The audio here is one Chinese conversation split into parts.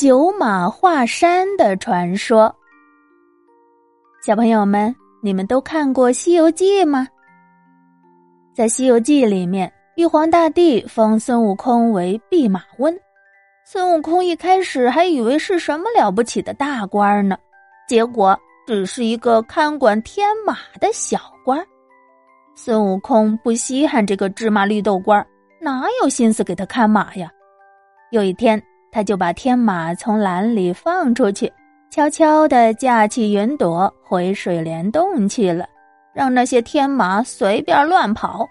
九马华山的传说。小朋友们，你们都看过《西游记》吗？在《西游记》里面，玉皇大帝封孙悟空为弼马温。孙悟空一开始还以为是什么了不起的大官呢，结果只是一个看管天马的小官。孙悟空不稀罕这个芝麻绿豆官，哪有心思给他看马呀？有一天，他就把天马从篮里放出去，悄悄地架起云朵回水帘洞去了，让那些天马随便乱跑。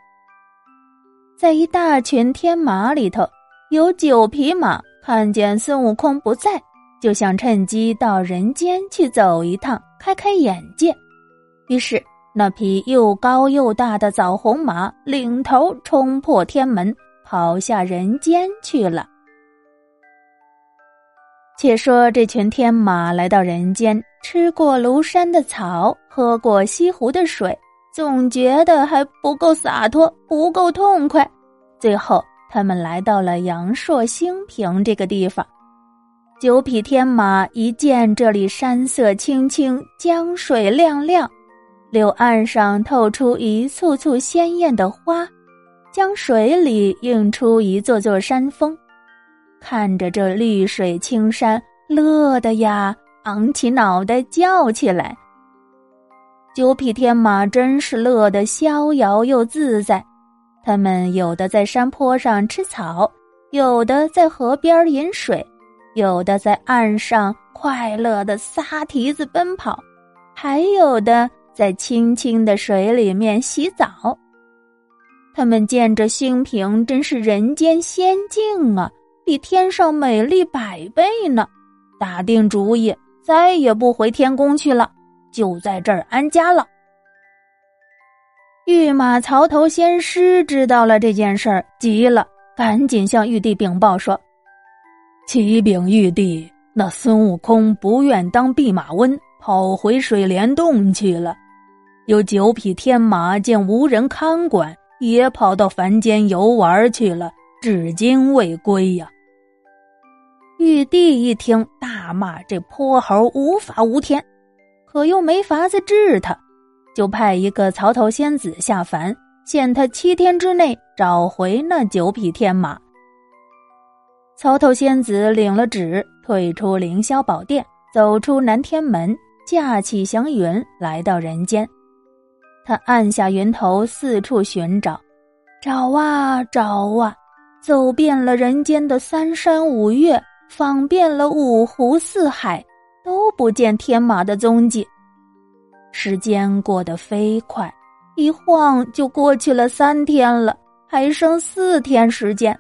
在一大群天马里头，有九匹马看见孙悟空不在，就想趁机到人间去走一趟，开开眼界。于是，那匹又高又大的枣红马领头冲破天门，跑下人间去了。且说这群天马来到人间，吃过庐山的草，喝过西湖的水，总觉得还不够洒脱，不够痛快。最后，他们来到了阳朔兴平这个地方。九匹天马一见这里山色青青，江水亮亮，柳岸上透出一簇簇鲜艳的花，江水里映出一座座山峰。看着这绿水青山，乐的呀，昂起脑袋叫起来。九匹天马真是乐得逍遥又自在，他们有的在山坡上吃草，有的在河边饮水，有的在岸上快乐的撒蹄子奔跑，还有的在清清的水里面洗澡。他们见着兴平，真是人间仙境啊！比天上美丽百倍呢！打定主意，再也不回天宫去了，就在这儿安家了。御马曹头仙师知道了这件事儿，急了，赶紧向玉帝禀报说：“启禀玉帝，那孙悟空不愿当弼马温，跑回水帘洞去了。有九匹天马见无人看管，也跑到凡间游玩去了，至今未归呀。”玉帝一听，大骂这泼猴无法无天，可又没法子治他，就派一个曹头仙子下凡，限他七天之内找回那九匹天马。曹头仙子领了旨，退出凌霄宝殿，走出南天门，驾起祥云来到人间。他按下云头，四处寻找，找啊找啊，走遍了人间的三山五岳。访遍了五湖四海，都不见天马的踪迹。时间过得飞快，一晃就过去了三天了，还剩四天时间。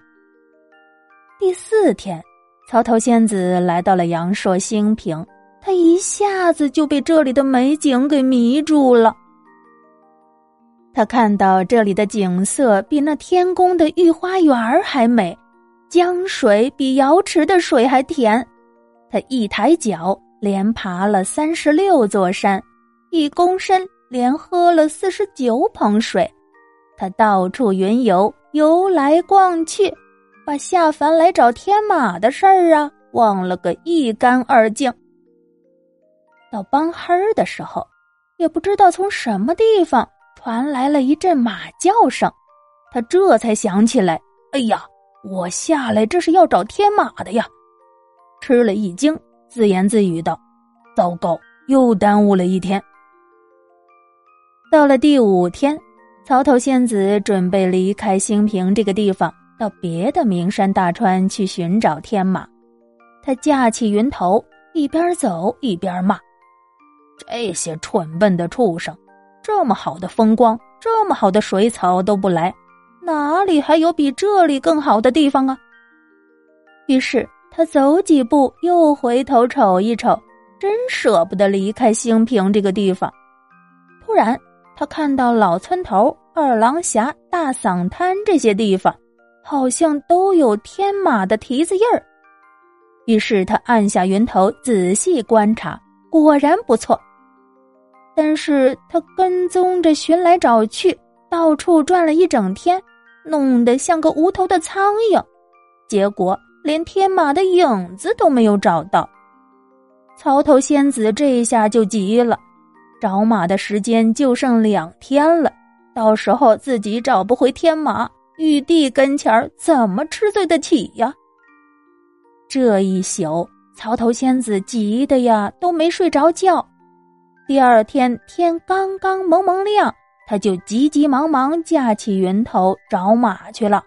第四天，曹头仙子来到了阳朔兴平，他一下子就被这里的美景给迷住了。他看到这里的景色比那天宫的御花园还美。江水比瑶池的水还甜，他一抬脚连爬了三十六座山，一躬身连喝了四十九捧水。他到处云游，游来逛去，把下凡来找天马的事儿啊忘了个一干二净。到傍黑的时候，也不知道从什么地方传来了一阵马叫声，他这才想起来，哎呀！我下来这是要找天马的呀，吃了一惊，自言自语道：“糟糕，又耽误了一天。”到了第五天，曹头仙子准备离开兴平这个地方，到别的名山大川去寻找天马。他架起云头，一边走一边骂：“这些蠢笨的畜生，这么好的风光，这么好的水草都不来。”哪里还有比这里更好的地方啊？于是他走几步，又回头瞅一瞅，真舍不得离开兴平这个地方。突然，他看到老村头、二郎峡、大嗓滩这些地方，好像都有天马的蹄子印儿。于是他按下云头，仔细观察，果然不错。但是他跟踪着寻来找去，到处转了一整天。弄得像个无头的苍蝇，结果连天马的影子都没有找到。曹头仙子这一下就急了，找马的时间就剩两天了，到时候自己找不回天马，玉帝跟前儿怎么吃罪得起呀？这一宿，曹头仙子急的呀都没睡着觉。第二天天刚刚蒙蒙亮，他就急急忙忙架起云头找马去了。